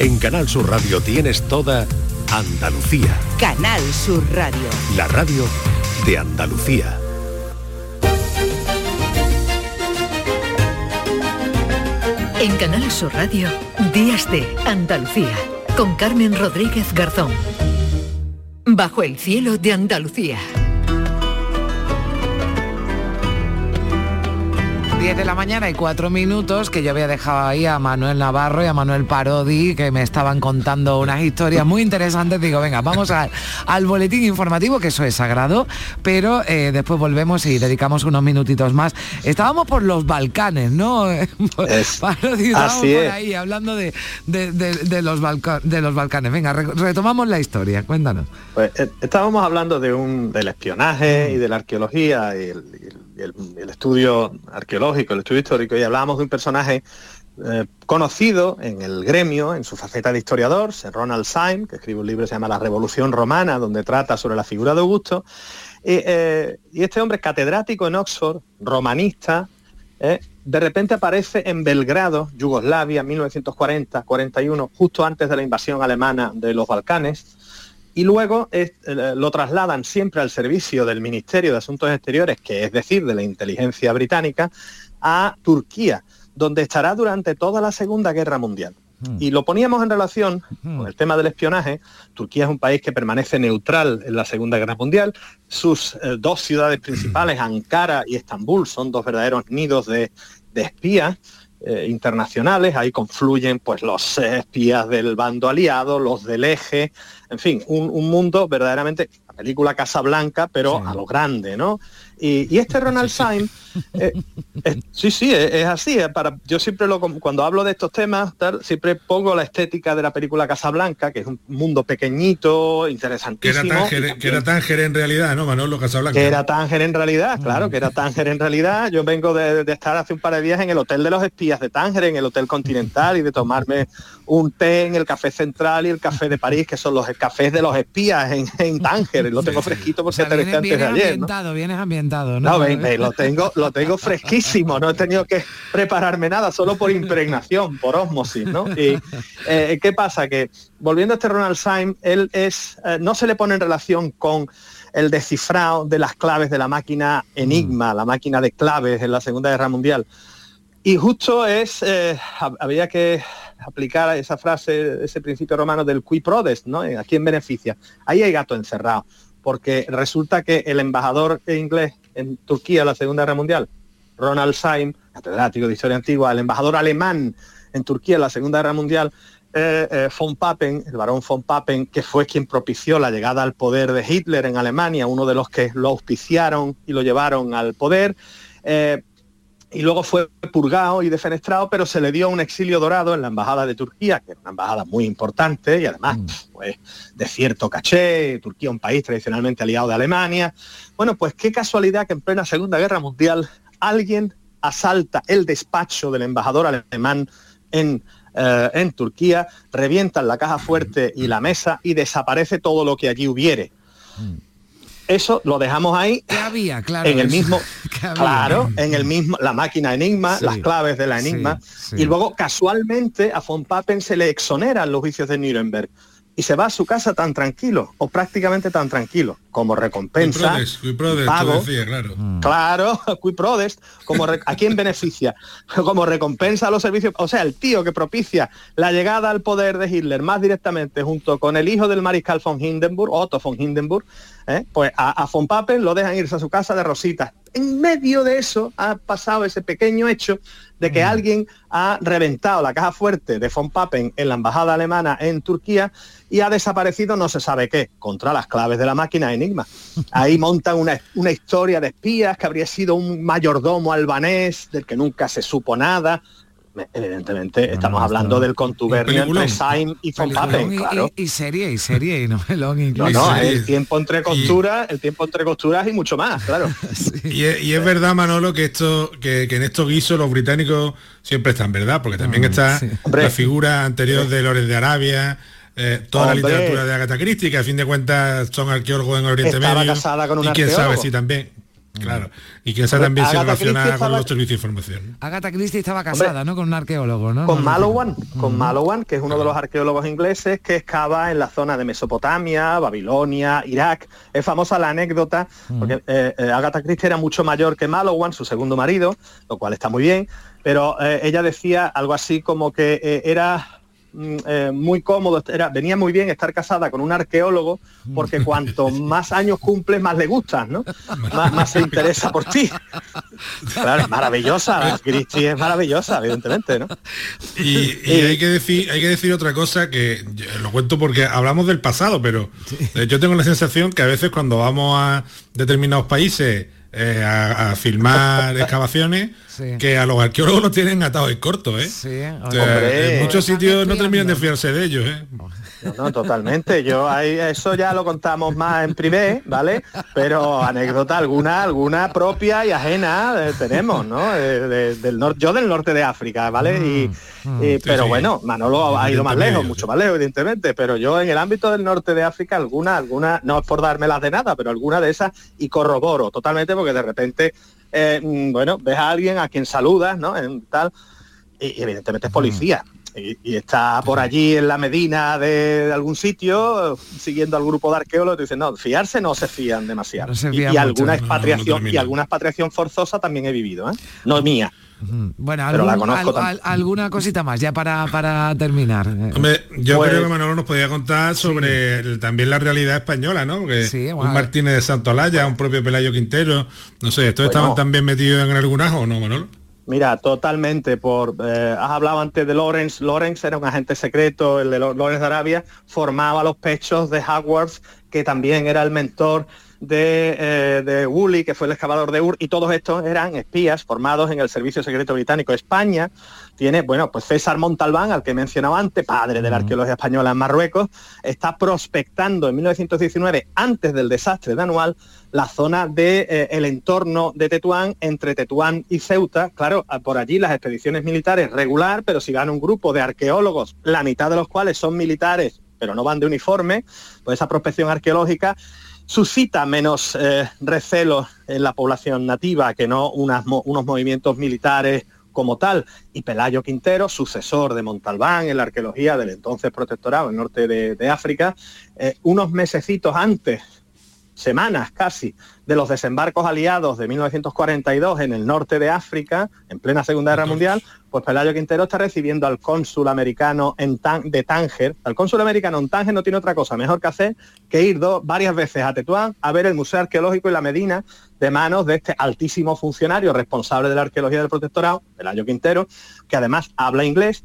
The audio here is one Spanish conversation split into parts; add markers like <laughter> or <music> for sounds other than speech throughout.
En Canal Sur Radio tienes toda Andalucía. Canal Sur Radio. La radio de Andalucía. En Canal Sur Radio, Días de Andalucía, con Carmen Rodríguez Garzón. Bajo el cielo de Andalucía. 10 de la mañana y 4 minutos que yo había dejado ahí a Manuel Navarro y a Manuel Parodi que me estaban contando unas historias muy interesantes. Digo, venga, vamos al boletín informativo, que eso es sagrado, pero eh, después volvemos y dedicamos unos minutitos más. Estábamos por los Balcanes, ¿no? Es, <laughs> Parodi, estábamos por ahí hablando de, los de los Balcanes. Venga, retomamos la historia, cuéntanos. Pues eh, estábamos hablando de un, del espionaje y de la arqueología y el el, estudio arqueológico, el estudio histórico, y hablábamos de un personaje eh, conocido en el gremio, en su faceta de historiador, Ronald Syme, que escribe un libro que se llama La Revolución Romana, donde trata sobre la figura de Augusto. Eh, y este hombre catedrático en Oxford, romanista, eh, de repente aparece en Belgrado, Yugoslavia, 1940-41, justo antes de la invasión alemana de los Balcanes, y luego eh, lo trasladan siempre al servicio del Ministerio de Asuntos Exteriores, que es decir, de la inteligencia británica, a Turquía, donde estará durante toda la Segunda Guerra Mundial. Hmm. Y lo poníamos en relación hmm. con el tema del espionaje. Turquía es un país que permanece neutral en la Segunda Guerra Mundial. Sus eh, dos ciudades principales, <clears throat> Ankara y Estambul, son dos verdaderos nidos de, espías. Eh, internacionales, ahí confluyen pues los espías del bando aliado, los del eje, en fin, un, mundo verdaderamente, la película Casablanca, pero a lo grande, ¿no? Y, este Ronald Syme, eh, sí, sí, es, así. para, yo siempre lo, cuando hablo de estos temas, siempre pongo la estética de la película Casablanca, que es un mundo pequeñito, interesantísimo. Que era Tánger, en realidad, ¿no, Manolo Casablanca? Que era Tánger en realidad, claro, que era Tánger en realidad. Yo vengo de, estar hace un par de días en el Hotel de los Espías de Tánger, en el Hotel Continental, y de tomarme un té en el Café Central y el Café de París, que son los cafés de los espías en, en Tánger. Lo tengo fresquito porque te vienes, vienes ambientado, vienes ambientado, ¿no? lo tengo, lo tengo fresquísimo, no he tenido que prepararme nada, solo por impregnación, por osmosis, ¿no? Y eh, ¿qué pasa? Que volviendo a este Ronald Syme, él es, eh, no se le pone en relación con el descifrado de las claves de la máquina Enigma, la máquina de claves en la Segunda Guerra Mundial. Y justo es, eh, había que aplicar esa frase, ese principio romano del qui prodest, ¿no? ¿A quién beneficia? Ahí hay gato encerrado, porque resulta que el embajador inglés en Turquía la Segunda Guerra Mundial, Ronald Syme, catedrático de historia antigua, el embajador alemán en Turquía en la Segunda Guerra Mundial, eh, eh, von Papen, el barón von Papen, que fue quien propició la llegada al poder de Hitler en Alemania, uno de los que lo auspiciaron y lo llevaron al poder. Eh, y luego fue purgado y defenestrado, pero se le dio un exilio dorado en la embajada de Turquía, que es una embajada muy importante y además mm. pues, de cierto caché, Turquía un país tradicionalmente aliado de Alemania. Bueno, pues qué casualidad que en plena Segunda Guerra Mundial alguien asalta el despacho del embajador alemán en, eh, en Turquía, revientan la caja fuerte y la mesa y desaparece todo lo que allí hubiere. Mm eso lo dejamos ahí había, claro, en el mismo claro en el mismo la máquina enigma las claves de la enigma. y luego casualmente a von Papen se le exoneran los juicios de Nuremberg y se va a su casa tan tranquilo o prácticamente tan tranquilo como recompensa pago, claro mm. claro <laughs> como a quién beneficia <laughs> como recompensa a los servicios o sea el tío que propicia la llegada al poder de Hitler más directamente junto con el hijo del mariscal von Hindenburg Otto von Hindenburg ¿eh? pues a, a von Papen lo dejan irse a su casa de rositas. En medio de eso ha pasado ese pequeño hecho de que mm. alguien ha reventado la caja fuerte de von Papen en la embajada alemana en Turquía y ha desaparecido no se sabe qué, contra las claves de la máquina Enigma. Ahí <laughs> montan una, una historia de espías que habría sido un mayordomo albanés del que nunca se supo nada evidentemente estamos hablando del contubernio entre Sain y Von Papen, claro. Y, serie, y serie, y novelón incluso. No, no, el tiempo entre costuras, el tiempo entre costuras y mucho más, claro. <laughs> y, es, verdad, Manolo, que esto, que, en estos guisos los británicos siempre están, ¿verdad? Porque también mm, está la figura anterior de Lores de Arabia, eh, toda la literatura de Agatha Christie, que a fin de cuentas son arqueólogos en Oriente Medio. casada con un Y quién sabe si también Claro, y que esa también se relaciona con los servicios de información. Agatha Christie estaba casada, ¿no? Con un arqueólogo, ¿no? Con Malowan, con Malowan, que es uno de los arqueólogos ingleses que excava en la zona de Mesopotamia, Babilonia, Irak. Es famosa la anécdota, porque eh, eh, Agatha Christie era mucho mayor que Malowan, su segundo marido, lo cual está muy bien, pero eh, ella decía algo así como que era Mm, eh, muy cómodo, era, venía muy bien estar casada con un arqueólogo, porque <laughs> cuanto más años cumples, más le gustas, ¿no? <laughs> más, se interesa por ti. Claro, es maravillosa, Cristi es maravillosa, evidentemente, ¿no? Y, hay que decir, hay que decir otra cosa que lo cuento porque hablamos del pasado, pero yo tengo la sensación que a veces cuando vamos a determinados países eh, a, filmar <laughs> excavaciones que a los arqueólogos los tienen atados y cortos, ¿eh? en muchos sitios no terminan de fiarse de ellos, ¿eh? No, totalmente. Yo ahí eso ya lo contamos más en privé, ¿vale? Pero anécdota alguna, alguna propia y ajena eh, tenemos, ¿no? del norte, yo del norte de África, ¿vale? y, mm, mm. pero bueno, Manolo ha ido más lejos, mucho más lejos, evidentemente. Pero yo en el ámbito del norte de África, alguna, alguna, no es por dármelas de nada, pero alguna de esas y corroboro totalmente porque de repente, eh, mm, bueno, ves a alguien a quien saludas, ¿no? En tal, y, evidentemente es policía y, está por allí en la Medina de, algún sitio siguiendo al grupo de arqueólogos y dicen, no, fiarse no se fían demasiado. y, alguna expatriación y alguna expatriación forzosa también he vivido, ¿eh? no mía. Bueno, alguna cosita más ya para, para terminar. yo pues creo que Manolo nos podía contar sobre también la realidad española, ¿no? Que un Martínez de Santolaya, un propio Pelayo Quintero, no sé, ¿estos estaban también metidos en algún ajo o no, Manolo? Mira, totalmente. Por, eh, has hablado antes de Lawrence. Lawrence era un agente secreto, el de Lawrence de Arabia, formaba los pechos de Hogwarts, que también era el mentor de, eh, de Woolley, que fue el excavador de Ur, y todos estos eran espías formados en el Servicio Secreto Británico. España tiene, bueno, pues César Montalbán, al que he mencionado antes, padre de la arqueología española en Marruecos, está prospectando en 1919, antes del desastre de Anual, la zona del de, eh, el entorno de Tetuán, entre Tetuán y Ceuta. Claro, por allí las expediciones militares regular, pero si van un grupo de arqueólogos, la mitad de los cuales son militares, pero no van de uniforme, pues esa prospección arqueológica suscita menos eh, recelos en la población nativa que no unos movimientos militares como tal. Y Pelayo Quintero, sucesor de Montalbán en la arqueología del entonces protectorado en norte de, África, eh, unos mesecitos antes semanas casi de los desembarcos aliados de 1942 en el norte de África, en plena Segunda Guerra Mundial, pues Pelayo Quintero está recibiendo al cónsul americano en de Tánger. El cónsul americano en Tánger no tiene otra cosa mejor que hacer que ir varias veces a Tetuán a ver el Museo Arqueológico y la Medina de manos de este altísimo funcionario responsable de la arqueología del protectorado, Pelayo Quintero, que además habla inglés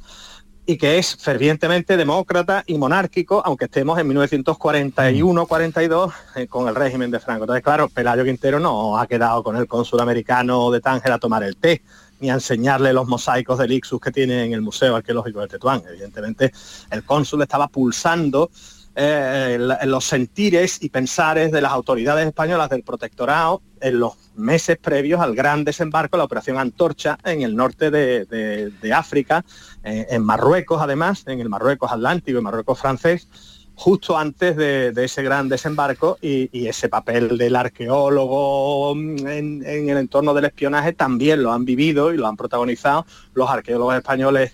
y que es fervientemente demócrata y monárquico, aunque estemos en 1941-42 eh, con el régimen de Franco. Entonces, claro, Pelayo Quintero no ha quedado con el cónsul americano de Tánger a tomar el té, ni a enseñarle los mosaicos del Ixus que tiene en el Museo Arqueológico de Tetuán. Evidentemente, el cónsul estaba pulsando eh, los sentires y pensares de las autoridades españolas del protectorado en los meses previos al gran desembarco, la operación Antorcha, en el norte de, África, eh, en Marruecos además, en el Marruecos Atlántico y Marruecos francés, justo antes de, ese gran desembarco y, ese papel del arqueólogo en, en el entorno del espionaje también lo han vivido y lo han protagonizado los arqueólogos españoles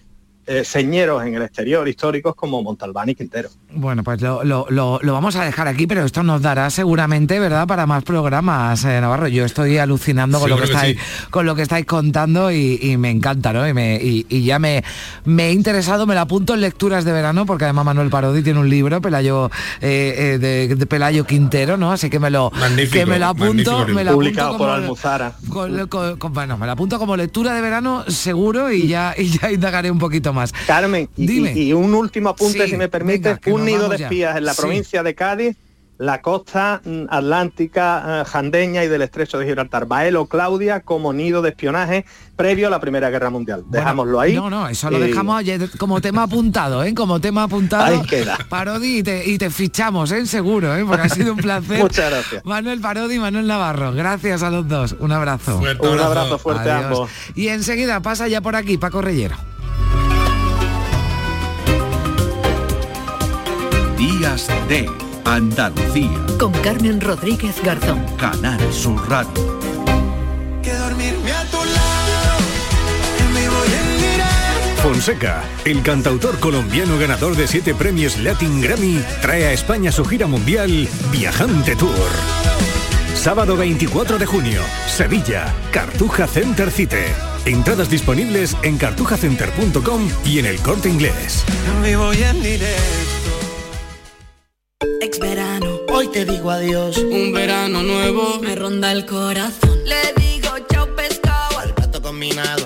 eh, señeros en el exterior históricos como Montalbán y Quintero. Bueno, pues lo, vamos a dejar aquí, pero esto nos dará seguramente, ¿verdad?, para más programas, eh, Navarro. Yo estoy alucinando con, lo que estáis, con lo que estáis contando y, me encanta, ¿no? Y, ya me, me he interesado, me lo apunto en lecturas de verano, porque además Manuel Parodi tiene un libro, Pelayo, eh, de, Pelayo Quintero, ¿no? Así que me lo, que me lo apunto. Me lo Publicado por Almuzara. bueno, me lo apunto como lectura de verano seguro y ya, y ya indagaré un poquito más Carmen, y, un último apunte, si me permite, un nido de espías en la provincia de Cádiz, la costa mm, atlántica, eh, jandeña y del estrecho de Gibraltar. Baelo Claudia como nido de espionaje previo a la Primera Guerra Mundial. Dejámoslo ahí. No, no, eso lo dejamos como tema apuntado, ¿eh? Como tema apuntado. Ahí queda. Parodi y te, fichamos, ¿eh? Seguro, ¿eh? Porque ha sido un placer. <laughs> Muchas gracias. Manuel Parodi y Manuel Navarro. Gracias a los dos. Un abrazo. un abrazo fuerte a ambos. Y enseguida pasa ya por aquí Paco Reyero. De Andalucía. Con Carmen Rodríguez Garzón. Canal Sur Radio. Fonseca, el cantautor colombiano ganador de siete premios Latin Grammy, trae a España su gira mundial Viajante Tour. Sábado 24 de junio, Sevilla, Cartuja Center Cite. Entradas disponibles en cartujacenter.com y en el corte inglés. Directo. Ex verano, hoy te digo adiós. Un verano nuevo me ronda el corazón. Le digo chao pescado al plato combinado.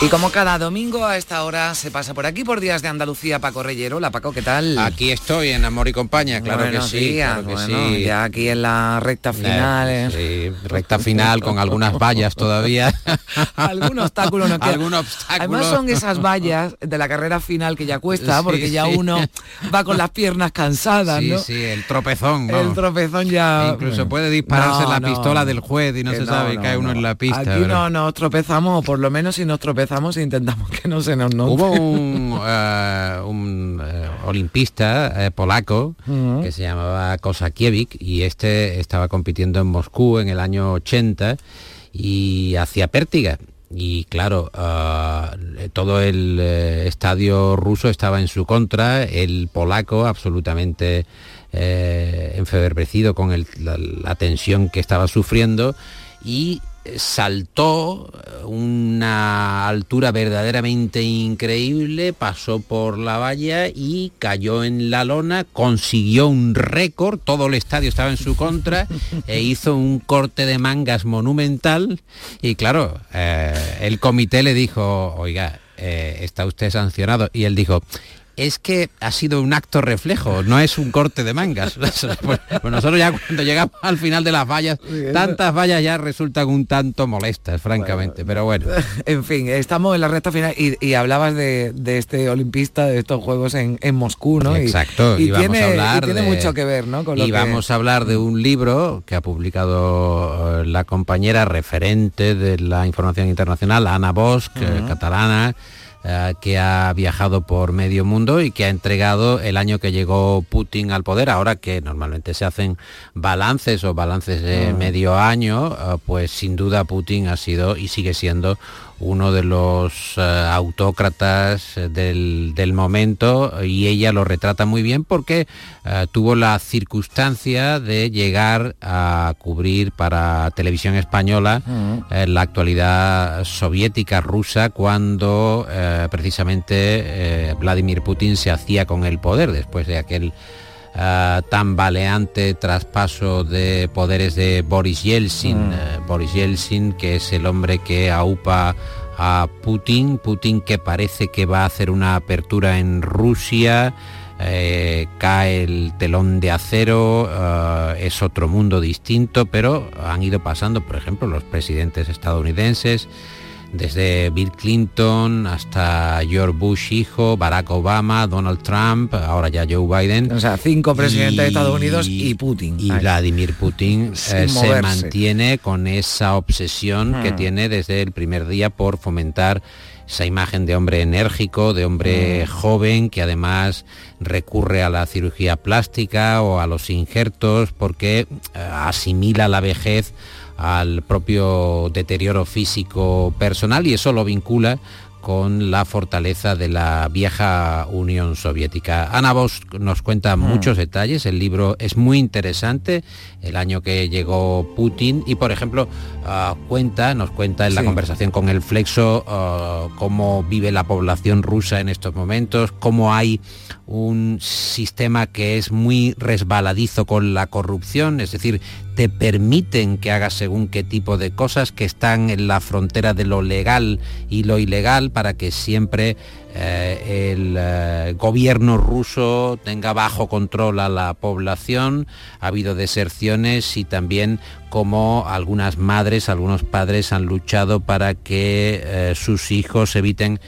Y como cada domingo a esta hora se pasa por aquí por Días de Andalucía Paco Reyero. La Paco, ¿qué tal? Aquí estoy en Amor y Compañía, claro que sí. días, claro que bueno, sí. Ya aquí en la recta final. Eh, ¿eh? sí, recta final con algunas vallas todavía. <laughs> Algún obstáculo no queda. Algún obstáculo. Además son esas vallas de la carrera final que ya cuesta, Sí, porque ya uno va con las piernas cansadas, Sí, ¿no? sí, el tropezón. El tropezón ya... Incluso puede dispararse No, la no, pistola del juez y no se sabe cae no, uno no. en la pista. Aquí pero- no nos tropezamos, o por lo menos si nos tropezamos intentamos que no se nos note. Hubo un, <laughs> eh, un, eh, olimpista eh, polaco que se llamaba Kosakiewicz y este estaba compitiendo en Moscú en el año 80 y hacía pértiga. Y claro, todo el estadio ruso estaba en su contra, el polaco absolutamente eh, enfervecido con el- la, la tensión que estaba sufriendo y saltó una altura verdaderamente increíble, pasó por la valla y cayó en la lona, consiguió un récord, todo el estadio estaba en su contra e <laughs> hizo un corte de mangas monumental y claro, eh, el comité le dijo, oiga, eh, está usted sancionado y él dijo, es que ha sido un acto reflejo, no es un corte de mangas. <laughs> Pues, pues nosotros ya cuando llegamos al final de las vallas, tantas vallas ya resultan un tanto molestas, francamente, pero bueno. <laughs> En fin, estamos en la recta final y, y hablabas de, de este olimpista de estos Juegos en, en Moscú, ¿no? Exacto, y, y, vamos tiene, a hablar tiene de- mucho que ver, ¿no? Con lo y que- vamos a hablar de un libro que ha publicado eh, la compañera referente de la información internacional, Ana Bosch, eh, catalana, eh, que ha viajado por medio mundo y que ha entregado el año que llegó Putin al poder, ahora que normalmente se hacen balances o balances de medio año, eh, pues sin duda Putin ha sido y sigue siendo uno de los eh, autócratas eh, del, del momento y ella lo retrata muy bien porque eh, tuvo la circunstancia de llegar a cubrir para televisión española eh, la actualidad soviética rusa cuando eh, precisamente eh, Vladimir Putin se hacía con el poder después de aquel ah, tambaleante traspaso de poderes de Boris Yeltsin. eh, Boris Yeltsin, que es el hombre que aupa a Putin, Putin que parece que va a hacer una apertura en Rusia, eh, cae el telón de acero, eh, es otro mundo distinto, pero han ido pasando, por ejemplo, los presidentes estadounidenses, desde Bill Clinton hasta George Bush hijo, Barack Obama, Donald Trump, ahora ya Joe Biden. O sea, cinco presidentes de Estados Unidos y Putin. Y Ahí. Vladimir Putin eh, se mantiene con esa obsesión que Mm. tiene desde el primer día por fomentar esa imagen de hombre enérgico, de hombre Mm. joven, que además recurre a la cirugía plástica o a los injertos porque eh, asimila la vejez al propio deterioro físico personal y eso lo vincula con la fortaleza de la vieja Unión Soviética. Ana Bosch nos cuenta muchos detalles, el libro es muy interesante, el año que llegó Putin y por ejemplo ah, cuenta, nos cuenta en la conversación con el Flexo ah, cómo vive la población rusa en estos momentos, cómo hay un sistema que es muy resbaladizo con la corrupción, es decir, te permiten que hagas según qué tipo de cosas que están en la frontera de lo legal y lo ilegal para que siempre eh, el eh, gobierno ruso tenga bajo control a la población. Ha habido deserciones y también como algunas madres, algunos padres han luchado para que eh, sus hijos eviten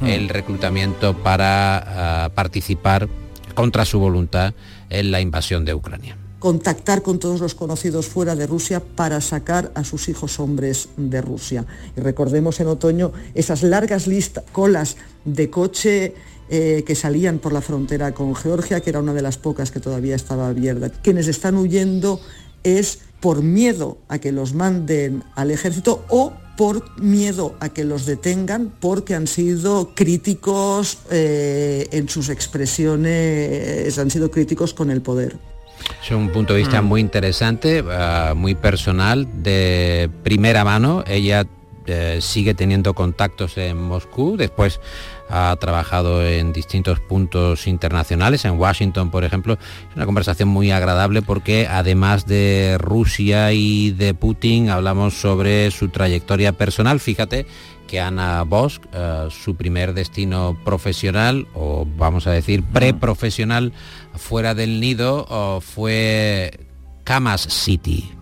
el reclutamiento para ah, participar contra su voluntad en la invasión de Ucrania contactar con todos los conocidos fuera de Rusia para sacar a sus hijos hombres de Rusia. Y recordemos en otoño esas largas listas, colas de coche eh, que salían por la frontera con Georgia, que era una de las pocas que todavía estaba abierta. Quienes están huyendo es por miedo a que los manden al ejército o por miedo a que los detengan porque han sido críticos eh, en sus expresiones, han sido críticos con el poder. Es un punto de vista Mm. muy interesante, ah, muy personal, de primera mano. Ella eh, sigue teniendo contactos en Moscú, después ha trabajado en distintos puntos internacionales, en Washington, por ejemplo. Es una conversación muy agradable porque además de Rusia y de Putin, hablamos sobre su trayectoria personal. Fíjate que Ana Bosch, eh, su primer destino profesional, o vamos a decir preprofesional, fuera del nido, oh, fue Camas City.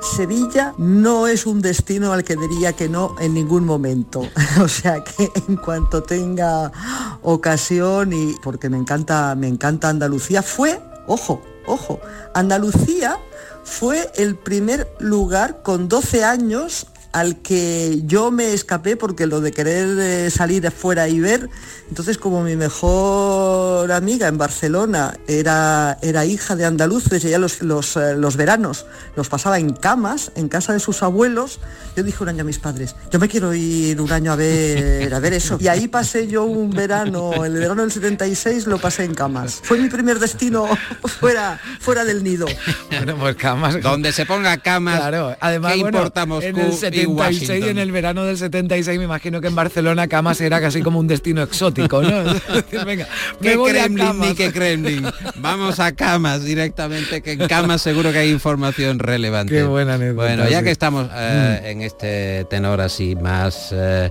Sevilla no es un destino al que diría que no en ningún momento. <laughs> O sea que en cuanto tenga ocasión y porque me encanta, me encanta Andalucía, fue, ojo, ojo, Andalucía fue el primer lugar con 12 años al que yo me escapé porque lo de querer eh, salir afuera y ver, entonces como mi mejor amiga en Barcelona era, era hija de andaluces y ella los, los, eh, los veranos los pasaba en camas, en casa de sus abuelos, yo dije un año a mis padres, yo me quiero ir un año a ver, a ver eso. Y ahí pasé yo un verano, el verano del 76 lo pasé en camas. Fue mi primer destino <laughs> fuera, fuera del nido. Bueno, pues camas. Donde se ponga camas, Claro, además, ¿qué bueno, importa Moscú en el y 76, Washington? en el verano del 76, me imagino que en Barcelona Camas era casi como un destino exótico, <laughs> ¿Qué Kremlin ni qué Kremlin? Vamos a camas directamente, que en camas seguro que hay información relevante. Qué buena anécdota, Bueno, ya sí. que estamos eh, en este tenor así más eh,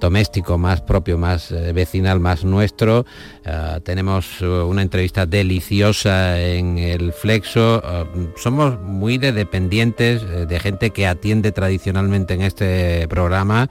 doméstico, más propio, más eh, vecinal, más nuestro, eh, tenemos eh, una entrevista deliciosa en el Flexo. Somos muy de dependientes, de gente que atiende tradicionalmente en este programa.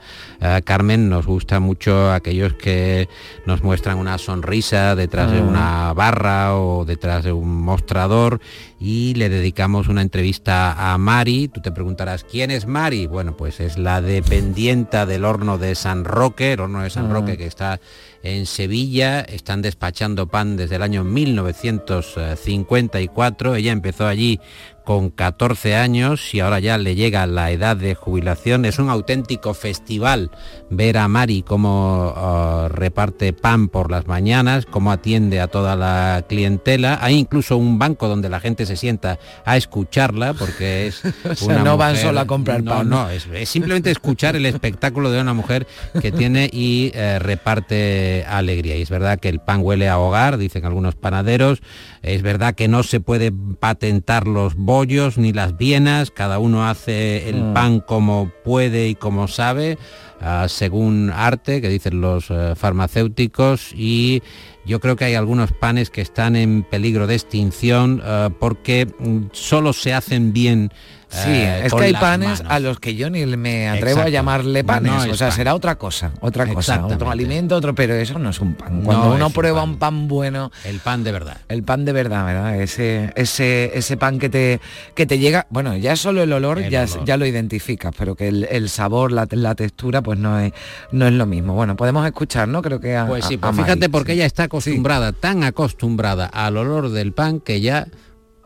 Carmen, nos gusta mucho aquellos que nos muestran una sonrisa detrás de Mm. una barra o detrás de un mostrador y le dedicamos una entrevista a Mari. Tú te preguntarás, ¿quién es Mari? Bueno, pues es la dependienta del horno de San Roque, el horno de San Ah. Roque que está en Sevilla. Están despachando pan desde el año 1954. Ella empezó allí con 14 años y ahora ya le llega la edad de jubilación. Es un auténtico festival ver a Mari cómo uh, reparte pan por las mañanas, cómo atiende a toda la clientela. Hay incluso un banco donde la gente se sienta a escucharla porque es <laughs> O sea, una no van solo a comprar no, pan. No, es, es simplemente escuchar el espectáculo de una mujer que tiene y eh, reparte alegría. Y es verdad que el pan huele a hogar, dicen algunos panaderos. Es verdad que no se puede patentar los bollos ni las vienas. Cada uno hace el Mm. pan como puede y como sabe. ah, según arte, que dicen los eh, farmacéuticos, y yo creo que hay algunos panes que están en peligro de extinción ah, porque mm, solo se hacen bien. Sí, eh, es que hay panes manos. a los que yo ni me atrevo a llamarle panes. no o sea, pan. será otra cosa, otra cosa, otro alimento, otro, pero eso no es un pan. Cuando No uno un prueba pan. un pan bueno, El pan de verdad. el pan de verdad, ¿verdad? Ese, ese, ese pan que te, que te llega, bueno, ya solo el olor, El ya, olor. ya lo identificas, pero que el, el sabor, la, la textura, pues no es, no es lo mismo. Bueno, podemos escuchar, ¿no? Creo que a, Pues sí, a- pues a fíjate porque sí. ella está acostumbrada, tan acostumbrada al olor del pan que ya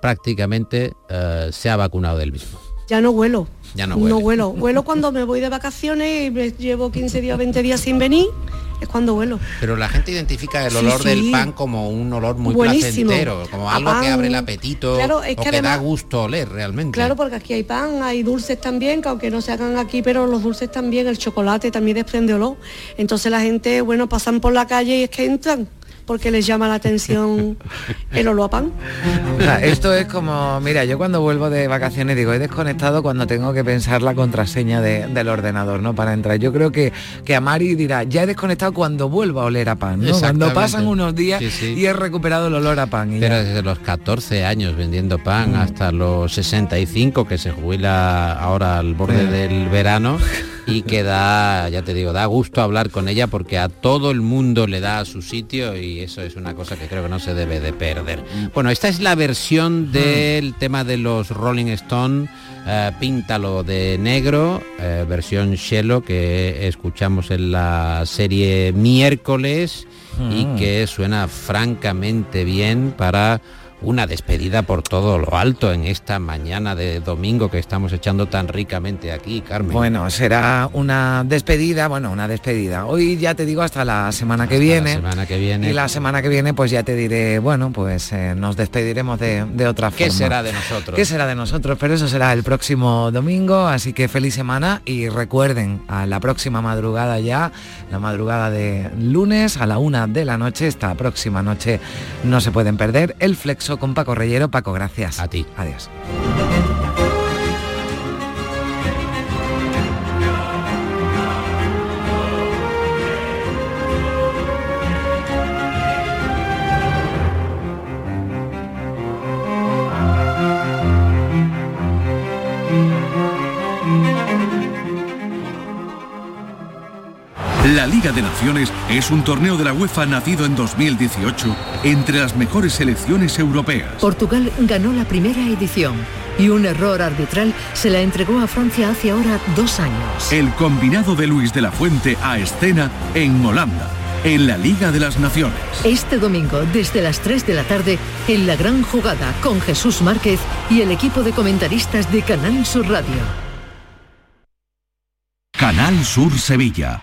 prácticamente eh, se ha vacunado del mismo. Ya no huelo. Ya no No huele. huelo. Huelo cuando me voy de vacaciones y me llevo 15 días, 20 días sin venir. Es cuando huelo. Pero la gente identifica el Sí, olor del pan como un olor muy Buenísimo. placentero, como algo que abre el apetito Claro, es o que que, da gusto oler realmente. Claro, porque aquí hay pan, hay dulces también, que aunque no se hagan aquí, pero los dulces también, el chocolate también desprende olor. Entonces la gente, bueno, pasan por la calle y es que entran. Porque les llama la atención <laughs> el olor a pan. O sea, esto es como, mira, yo cuando vuelvo de vacaciones digo, he desconectado cuando tengo que pensar la contraseña de- del ordenador, ¿no? Para entrar. Yo creo que, que Amari dirá, ya he desconectado cuando vuelvo a oler a pan, ¿no? Cuando pasan unos días Sí, sí. y he recuperado el olor a pan. y Pero ya. desde los 14 años vendiendo pan hasta los 65 que se jubila ahora al borde del verano y que da, ya te digo, da gusto hablar con ella porque a todo el mundo le da su sitio y eso es una cosa que creo que no se debe de perder. Bueno, esta es la versión del tema de los Rolling Stone, eh, Píntalo de negro, eh, versión Shelo que escuchamos en la serie miércoles y Mm. que suena francamente bien para una despedida por todo lo alto en esta mañana de domingo que estamos echando tan ricamente aquí, Carmen. Bueno, será una despedida, bueno, una despedida. Hoy ya te digo hasta la semana que Hasta la viene. semana que viene. Y la semana que viene pues ya te diré, bueno, pues eh, nos despediremos de, de otra ¿Qué forma. será de nosotros? ¿Qué será de nosotros? Pero eso será el próximo domingo, así que feliz semana y recuerden, a la próxima madrugada ya, la madrugada de lunes a la una de la noche, esta próxima noche no se pueden perder, el flexo con Paco Reyero. Paco, gracias. A ti. Adiós. La Liga de Naciones es un torneo de la UEFA nacido en 2018 entre las mejores selecciones europeas. Portugal ganó la primera edición y un error arbitral se la entregó a Francia hace ahora dos años. El combinado de Luis de la Fuente a escena en Holanda, en la Liga de las Naciones. Este domingo, desde las 3 de la tarde, en la gran jugada con Jesús Márquez y el equipo de comentaristas de Canal Sur Radio. Canal Sur Sevilla.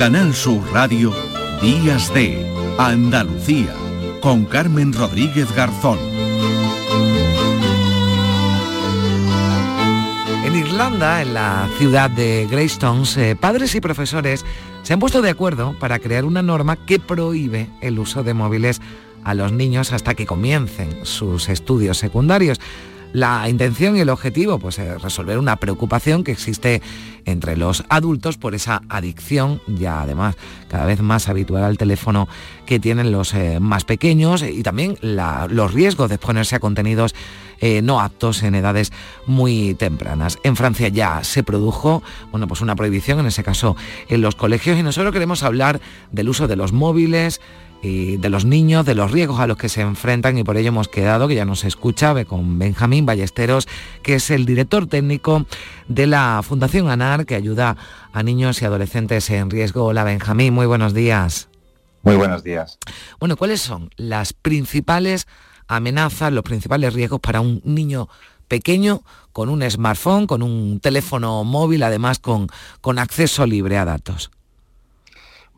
Canal Sur Radio, Días de Andalucía, con Carmen Rodríguez Garzón. En Irlanda, en la ciudad de Greystones, eh, padres y profesores se han puesto de acuerdo para crear una norma que prohíbe el uso de móviles a los niños hasta que comiencen sus estudios secundarios. La intención y el objetivo pues, es resolver una preocupación que existe entre los adultos por esa adicción, ya además cada vez más habitual al teléfono que tienen los eh, más pequeños y también los riesgos de exponerse a contenidos eh, no aptos en edades muy tempranas. En Francia ya se produjo bueno, pues una prohibición, en ese caso en los colegios, y nosotros queremos hablar del uso de los móviles, y de los niños, de los riesgos a los que se enfrentan y por ello hemos quedado, que ya nos escucha, con Benjamín Ballesteros, que es el director técnico de la Fundación ANAR, que ayuda a niños y adolescentes en riesgo. Hola Benjamín, muy buenos días. Muy buenos días. Bueno, ¿cuáles son las principales amenazas, los principales riesgos para un niño pequeño con un smartphone, con un teléfono móvil, además con, con acceso libre a datos?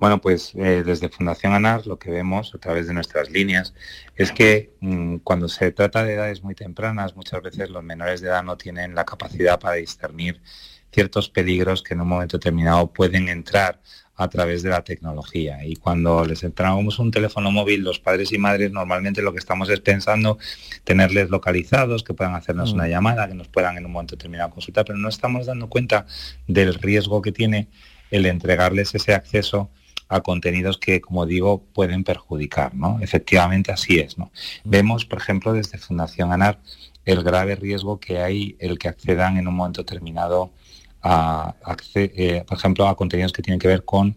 Bueno, pues eh, desde Fundación ANAR lo que vemos a través de nuestras líneas es que mm, cuando se trata de edades muy tempranas, muchas veces los menores de edad no tienen la capacidad para discernir ciertos peligros que en un momento determinado pueden entrar a través de la tecnología. Y cuando les entregamos un teléfono móvil, los padres y madres normalmente lo que estamos es pensando tenerles localizados, que puedan hacernos una llamada, que nos puedan en un momento determinado consultar, pero no estamos dando cuenta del riesgo que tiene el entregarles ese acceso a contenidos que, como digo, pueden perjudicar, ¿no? Efectivamente así es, ¿no? Vemos, por ejemplo, desde Fundación ANAR el grave riesgo que hay el que accedan en un momento determinado a, eh, por ejemplo, a contenidos que tienen que ver con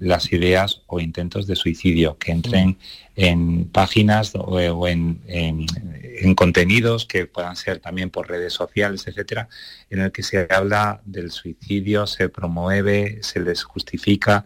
las ideas o intentos de suicidio, que entren en páginas o, en, en, contenidos que puedan ser también por redes sociales, etcétera, en el que se habla del suicidio, se promueve, se les justifica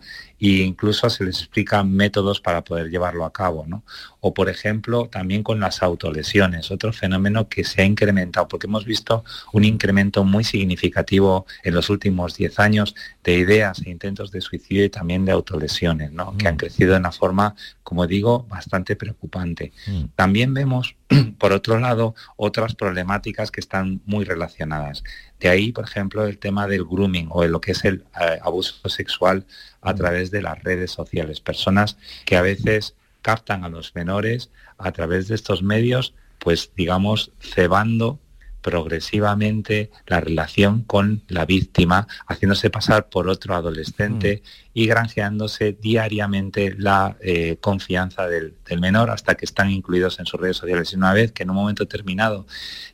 e incluso se les explica métodos para poder llevarlo a cabo. ¿no? O por ejemplo, también con las autolesiones, otro fenómeno que se ha incrementado, porque hemos visto un incremento muy significativo en los últimos 10 años de ideas e intentos de suicidio y también de autolesiones, ¿no? que han mm. crecido de una forma, como digo, bastante preocupante. Mm. También vemos, <clears throat> por otro lado, otras problemáticas que están muy relacionadas. De ahí, por ejemplo, el tema del grooming o lo que es el eh, abuso sexual a mm. través de las redes sociales. Personas que a veces captan a los menores a través de estos medios, pues digamos, cebando progresivamente la relación con la víctima, haciéndose pasar por otro adolescente mm. y granjeándose diariamente la eh, confianza del, menor hasta que están incluidos en sus redes sociales. Y una vez que en un momento determinado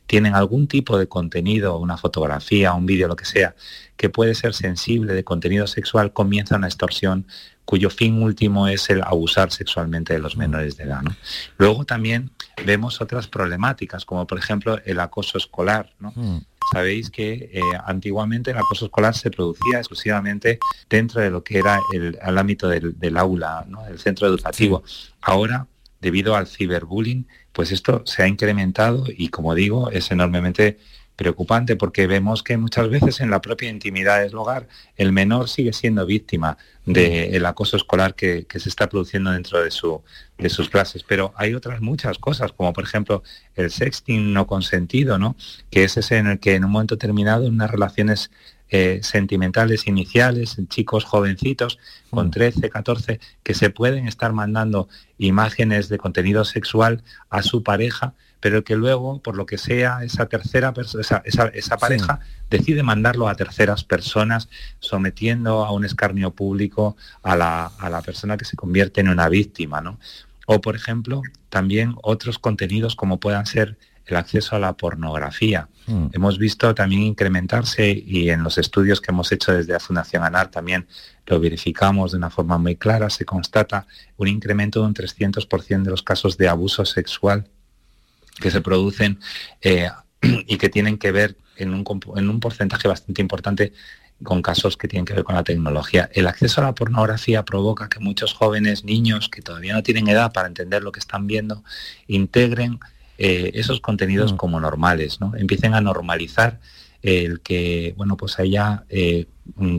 tienen algún tipo de contenido, una fotografía, un vídeo, lo que sea, que puede ser sensible de contenido sexual, comienza una extorsión cuyo fin último es el abusar sexualmente de los menores de edad. Luego también vemos otras problemáticas, como por ejemplo el acoso escolar. Mm. Sabéis que eh, antiguamente el acoso escolar se producía exclusivamente dentro de lo que era el, ámbito del, aula, ¿no? del centro educativo. Ahora, debido al ciberbullying, pues esto se ha incrementado y como digo, es enormemente preocupante porque vemos que muchas veces en la propia intimidad del hogar el menor sigue siendo víctima del acoso escolar que, se está produciendo dentro de, su, de sus clases. Pero hay otras muchas cosas, como por ejemplo el sexting no consentido, ¿no? que es ese en el que en un momento determinado en unas relaciones eh, sentimentales iniciales, chicos jovencitos con 13, mm. 14, que se pueden estar mandando imágenes de contenido sexual a su pareja pero que luego, por lo que sea, esa tercera esa, esa, pareja decide mandarlo a terceras personas, sometiendo a un escarnio público a la, persona que se convierte en una víctima, ¿no? O, por ejemplo, también otros contenidos como puedan ser el acceso a la pornografía. Mm. Hemos visto también incrementarse y en los estudios que hemos hecho desde la Fundación ANAR también lo verificamos de una forma muy clara, se constata un incremento de un 300% de los casos de abuso sexual que se producen eh, <clears throat> y que tienen que ver en un, en un porcentaje bastante importante con casos que tienen que ver con la tecnología. El acceso a la pornografía provoca que muchos jóvenes, niños que todavía no tienen edad para entender lo que están viendo, integren eh, esos contenidos mm. como normales, ¿no? Empiecen a normalizar el que, bueno, pues haya, eh,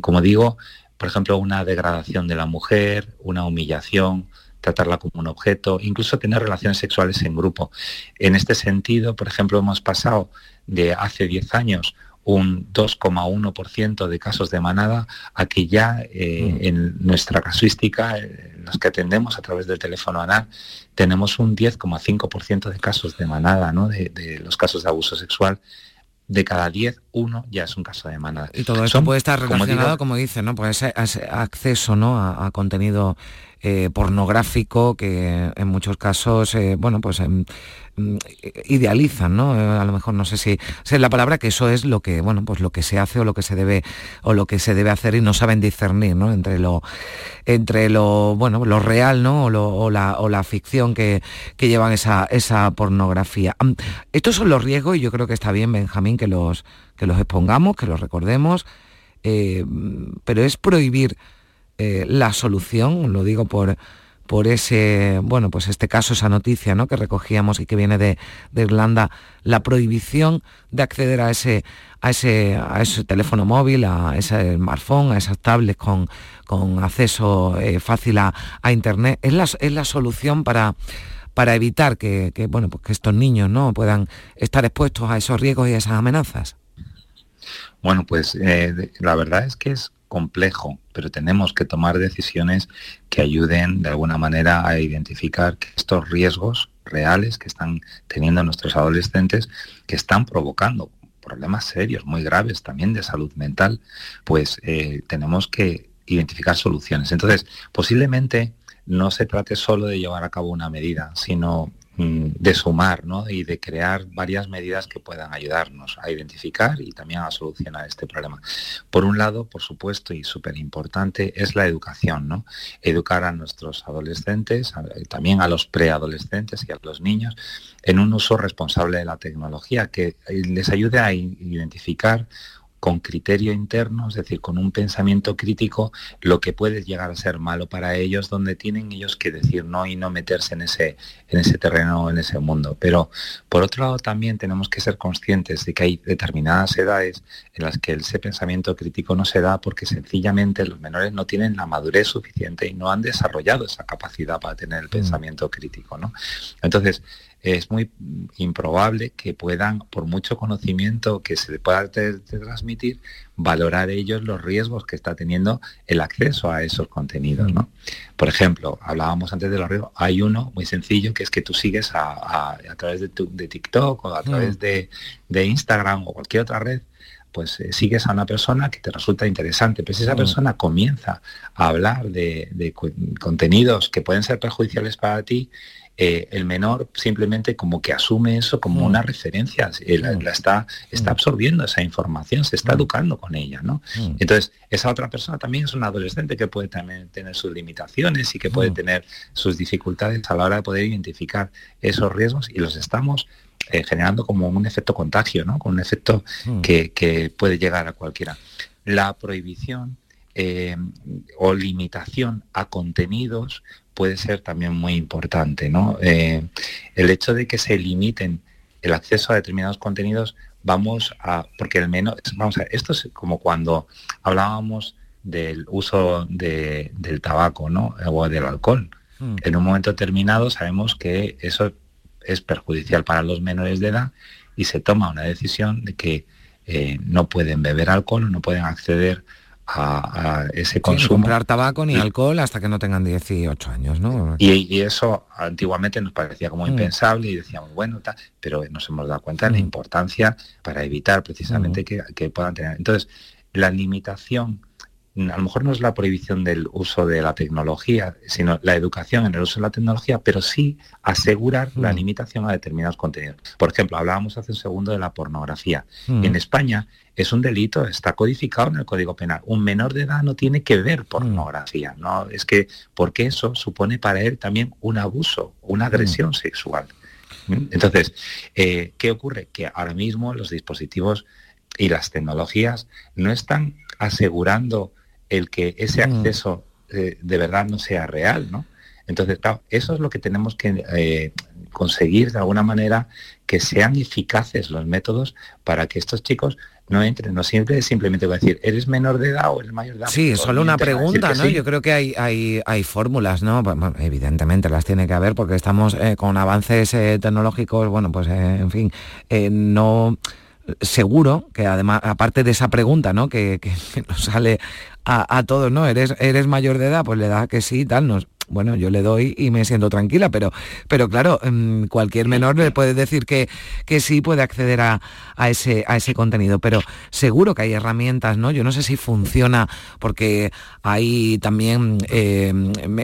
como digo, por ejemplo, una degradación de la mujer, una humillación, tratarla como un objeto, incluso tener relaciones sexuales en grupo. En este sentido, por ejemplo, hemos pasado de hace 10 años un 2,1% de casos de manada a que ya eh, mm. en nuestra casuística, en los que atendemos a través del teléfono anal, tenemos un 10,5% de casos de manada, ¿no? de, los casos de abuso sexual de cada 10, uno ya es un caso de manada. Y todo eso puede estar relacionado, como, dice, ¿no? Pues ese, acceso ¿no? a contenido eh, pornográfico que en muchos casos, eh, bueno, pues em, mm, idealizan, ¿no? Eh, a lo mejor no sé si, es la palabra que eso es lo que, bueno, pues lo que se hace o lo que se debe o lo que se debe hacer y no saben discernir, ¿no? Entre lo, entre lo, bueno, lo real, ¿no? O, la, o la, ficción que, que llevan esa, esa pornografía. Estos son los riesgos y yo creo que está bien, Benjamín, que los, que los expongamos, que los recordemos, pero es prohibir eh, la solución, lo digo por, por ese, bueno, pues este caso, esa noticia ¿no? que recogíamos y que viene de, Irlanda, la prohibición de acceder a ese, a ese, a ese teléfono móvil, a ese smartphone, a esas tablets con, con acceso eh, fácil a, Internet, es la, es la solución para para evitar que, bueno, pues que estos niños no puedan estar expuestos a esos riesgos y a esas amenazas? Bueno, pues eh, la verdad es que es complejo, pero tenemos que tomar decisiones que ayuden de alguna manera a identificar que estos riesgos reales que están teniendo nuestros adolescentes, que están provocando problemas serios, muy graves también de salud mental, pues eh, tenemos que identificar soluciones. Entonces, posiblemente no se trate solo de llevar a cabo una medida, sino de sumar y de crear varias medidas que puedan ayudarnos a identificar y también a solucionar este problema. Por un lado, por supuesto, y súper importante, es la educación. ¿no? Educar a nuestros adolescentes, también a los preadolescentes y a los niños, en un uso responsable de la tecnología que les ayude a identificar con criterio interno, es decir, con un pensamiento crítico, lo que puede llegar a ser malo para ellos, donde tienen ellos que decir no y no meterse en ese, en ese terreno, en ese mundo. Pero por otro lado también tenemos que ser conscientes de que hay determinadas edades en las que ese pensamiento crítico no se da porque sencillamente los menores no tienen la madurez suficiente y no han desarrollado esa capacidad para tener el mm. pensamiento crítico. ¿no? Entonces, es muy improbable que puedan, por mucho conocimiento que se le pueda transmitir, valorar ellos los riesgos que está teniendo el acceso a esos contenidos. ¿no? Por ejemplo, hablábamos antes de los riesgos, hay uno muy sencillo que es que tú sigues a, través de, de, TikTok o a través de, Instagram o cualquier otra red, pues eh, sigues a una persona que te resulta interesante, pero si esa persona comienza a hablar de contenidos que pueden ser perjudiciales para ti, eh, el menor simplemente como que asume eso como mm. una referencia, la, está, está mm. absorbiendo esa información, se está mm. educando con ella, ¿no? Entonces, esa otra persona también es un adolescente que puede también tener sus limitaciones y que puede tener sus dificultades a la hora de poder identificar esos riesgos y los estamos eh, generando como un efecto contagio, ¿no? Con un efecto que, puede llegar a cualquiera. La prohibición eh, o limitación a contenidos puede ser también muy importante. ¿no? Eh, el hecho de que se limiten el acceso a determinados contenidos, vamos a, porque el menos, vamos a, esto es como cuando hablábamos del uso del tabaco ¿no? o del alcohol. Hmm. En un momento determinado sabemos que eso es perjudicial para los menores de edad y se toma una decisión de que eh, no pueden beber alcohol, no pueden acceder a, ese consumo. comprar tabaco ni alcohol hasta que no tengan 18 años, ¿no? Y, eso antiguamente nos parecía como mm. impensable y decíamos, bueno, pero nos hemos dado cuenta de la mm. importancia para evitar precisamente mm. que, que puedan tener. Entonces, la limitación a lo mejor no es la prohibición del uso de la tecnología, sino la educación en el uso de la tecnología, pero sí asegurar la limitación a determinados contenidos. Por ejemplo, hablábamos hace un segundo de la pornografía. En España es un delito, está codificado en el Código Penal. Un menor de edad no tiene que ver pornografía, ¿no? Es que, porque eso supone para él también un abuso, una agresión sexual. Entonces, eh, ¿qué ocurre? Que ahora mismo los dispositivos y las tecnologías no están asegurando el que ese mm. acceso eh, de verdad no sea real, ¿no? Entonces, claro, eso es lo que tenemos que eh, conseguir de alguna manera, que sean eficaces los métodos para que estos chicos no entren, no siempre simplemente va a decir, ¿eres menor de edad o eres mayor de edad? Sí, es solo una pregunta, ¿no? Yo creo que hay, hay, hay fórmulas, ¿no? evidentemente las tiene que haber porque estamos eh, con avances tecnológicos, bueno, pues en fin, no seguro que además, aparte de esa pregunta, ¿no? Que, nos sale a, todos, ¿no? ¿Eres, ¿Eres mayor de edad? Pues le da que sí, tal, nos, bueno, yo le doy y me siento tranquila, pero, pero claro, mm, cualquier menor le puede decir que, que sí puede acceder a, ese, a ese contenido, pero seguro que hay herramientas, ¿no? Yo no sé si funciona porque hay también, eh,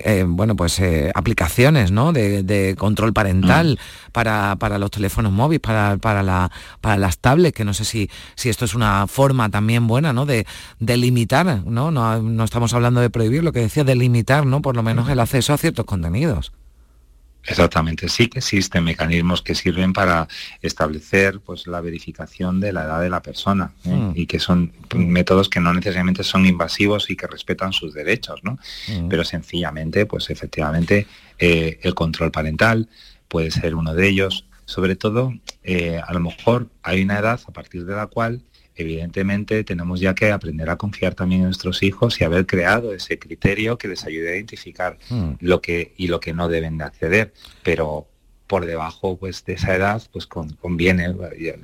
eh, bueno, pues eh, aplicaciones, ¿no? De, control parental mm. Para, para, los teléfonos móviles, para, para, la, para las tablets, que no sé si, si esto es una forma también buena, ¿no? De, de limitar, ¿no? ¿no? No estamos hablando de prohibir, lo que decía, de limitar, ¿no? Por lo menos el acceso a ciertos contenidos. Exactamente, sí que existen mecanismos que sirven para establecer pues la verificación de la edad de la persona ¿eh? Mm. y que son métodos que no necesariamente son invasivos y que respetan sus derechos, ¿no? Mm. Pero sencillamente, pues efectivamente, eh, el control parental puede ser uno de ellos. Sobre todo, eh, a lo mejor hay una edad a partir de la cual evidentemente tenemos ya que aprender a confiar también en nuestros hijos y haber creado ese criterio que les ayude a identificar Mm. lo que y lo que no deben de acceder, pero por debajo pues de esa edad pues con- conviene.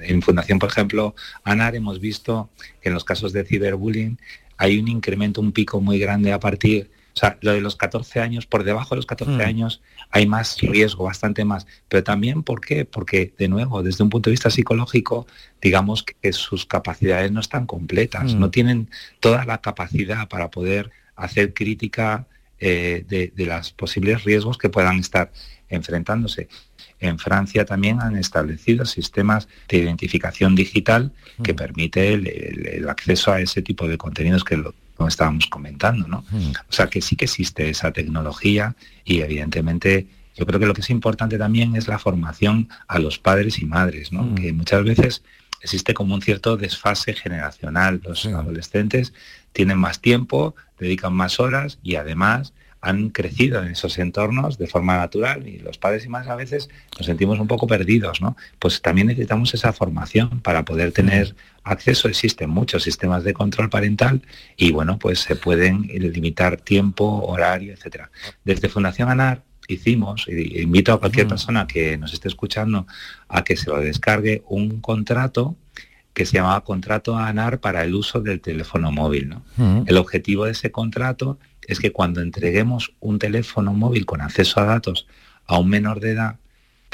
En Fundación, por ejemplo, ANAR hemos visto que en los casos de ciberbullying hay un incremento, un pico muy grande a partir, o sea, lo de los 14 años, por debajo de los 14 Mm. años hay más riesgo, bastante más. Pero también, ¿por qué? Porque, de nuevo, desde un punto de vista psicológico, digamos que sus capacidades no están completas, Mm. no tienen toda la capacidad para poder hacer crítica eh, de, de los posibles riesgos que puedan estar enfrentándose. En Francia también han establecido sistemas de identificación digital que permite el, el- el acceso a ese tipo de contenidos que lo, como estábamos comentando, ¿no? O sea que sí que existe esa tecnología y evidentemente yo creo que lo que es importante también es la formación a los padres y madres, ¿no? Que muchas veces existe como un cierto desfase generacional. Los adolescentes tienen más tiempo, dedican más horas y además han crecido en esos entornos de forma natural y los padres y madres a veces nos sentimos un poco perdidos, ¿no? Pues también necesitamos esa formación para poder tener acceso. Existen muchos sistemas de control parental y bueno, pues se pueden limitar tiempo, horario, etcétera. Desde Fundación ANAR hicimos, y invito a cualquier persona que nos esté escuchando a que se lo descargue, un contrato que se llamaba contrato ANAR para el uso del teléfono móvil. ¿no? Mm. El objetivo de ese contrato es que cuando entreguemos un teléfono móvil con acceso a datos a un menor de edad,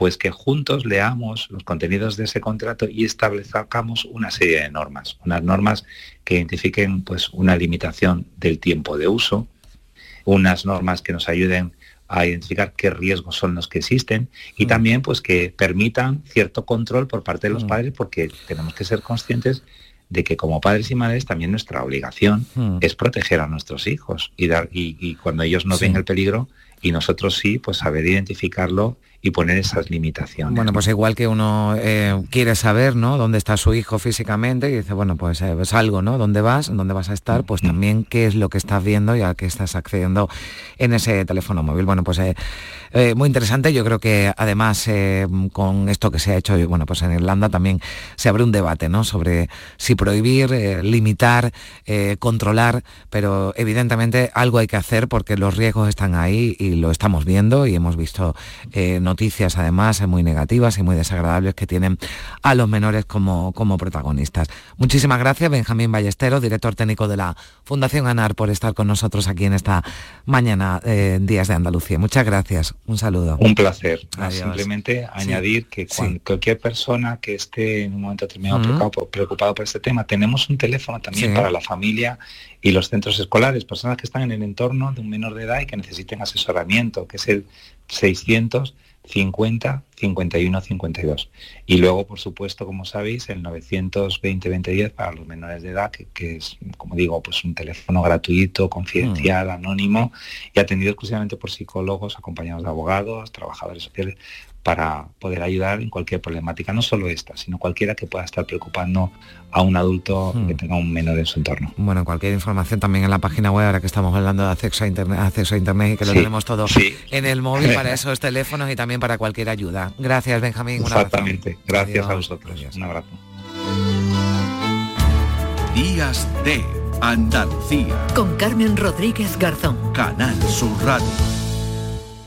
pues que juntos leamos los contenidos de ese contrato y establezcamos una serie de normas, unas normas que identifiquen pues una limitación del tiempo de uso, unas normas que nos ayuden a identificar qué riesgos son los que existen y también pues que permitan cierto control por parte de los padres porque tenemos que ser conscientes de que como padres y madres también nuestra obligación Mm. es proteger a nuestros hijos y dar y, y cuando ellos no Sí. ven el peligro y nosotros sí pues saber identificarlo y poner esas limitaciones. Bueno, pues igual que uno eh, quiere saber, ¿no? Dónde está su hijo físicamente y dice, bueno, pues eh, es algo, ¿no? ¿Dónde vas? ¿Dónde vas a estar? Pues también qué es lo que estás viendo y a qué estás accediendo en ese teléfono móvil. Bueno, pues eh, eh, muy interesante. Yo creo que además eh, con esto que se ha hecho, bueno, pues en Irlanda también se abre un debate, ¿no? Sobre si prohibir, limitar, controlar, pero evidentemente algo hay que hacer porque los riesgos están ahí y lo estamos viendo y hemos visto noticias además eh, muy negativas y muy desagradables que tienen a los menores como, como protagonistas. Muchísimas gracias, Benjamín Ballesteros, director técnico de la Fundación ANAR, por estar con nosotros aquí en esta mañana eh, Días de Andalucía. Muchas gracias. Un saludo. Un placer. Adiós. Simplemente Sí. añadir que cualquier persona que esté en un momento determinado Ujú. preocupado, por- preocupado por este tema, tenemos un teléfono también Sí. para la familia y los centros escolares, personas que están en el entorno de un menor de edad y que necesiten asesoramiento, que es el 650 51 52. Y luego, por supuesto, como sabéis, el 920 2010 para los menores de edad, que, que es, como digo, pues un teléfono gratuito, confidencial, anónimo y atendido exclusivamente por psicólogos, acompañados de abogados, trabajadores sociales, para poder ayudar en cualquier problemática, no solo esta, sino cualquiera que pueda estar preocupando a un adulto que tenga un menor en su entorno. Bueno, cualquier información también en la página web, ahora que estamos hablando de acceso a internet, acceso a internet y que lo tenemos todo sí. en el móvil para <laughs> esos teléfonos y también para cualquier ayuda. Gracias, Benjamín. Un abrazo. Exactamente. Gracias a Adiós. vosotros. Un abrazo. Días de Andalucía. Con Carmen Rodríguez Garzón. Canal Sur Radio.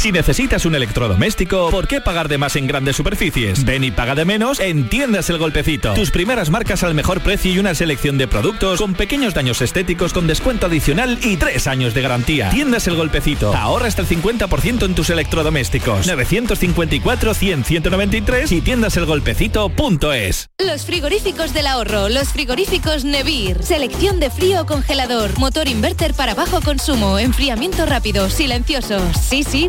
Si necesitas un electrodoméstico, ¿por qué pagar de más en grandes superficies? Ven y paga de menos en Tiendas El Golpecito. Tus primeras marcas al mejor precio y una selección de productos con pequeños daños estéticos con descuento adicional y tres años de garantía. Tiendas El Golpecito. Ahorra hasta el 50% en tus electrodomésticos. 954-100-193 y tiendaselgolpecito.es. Los frigoríficos del ahorro, los frigoríficos Nevir. Selección de frío congelador, motor inverter para bajo consumo, enfriamiento rápido, silenciosos. Sí, sí,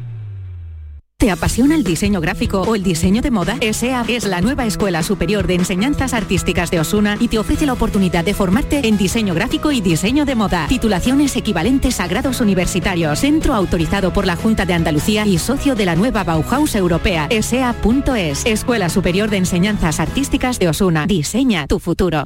¿Te apasiona el diseño gráfico o el diseño de moda? ESEA es la nueva Escuela Superior de Enseñanzas Artísticas de Osuna y te ofrece la oportunidad de formarte en diseño gráfico y diseño de moda. Titulaciones equivalentes a grados universitarios. Centro autorizado por la Junta de Andalucía y socio de la nueva Bauhaus Europea. ESEA.es. Escuela Superior de Enseñanzas Artísticas de Osuna. Diseña tu futuro.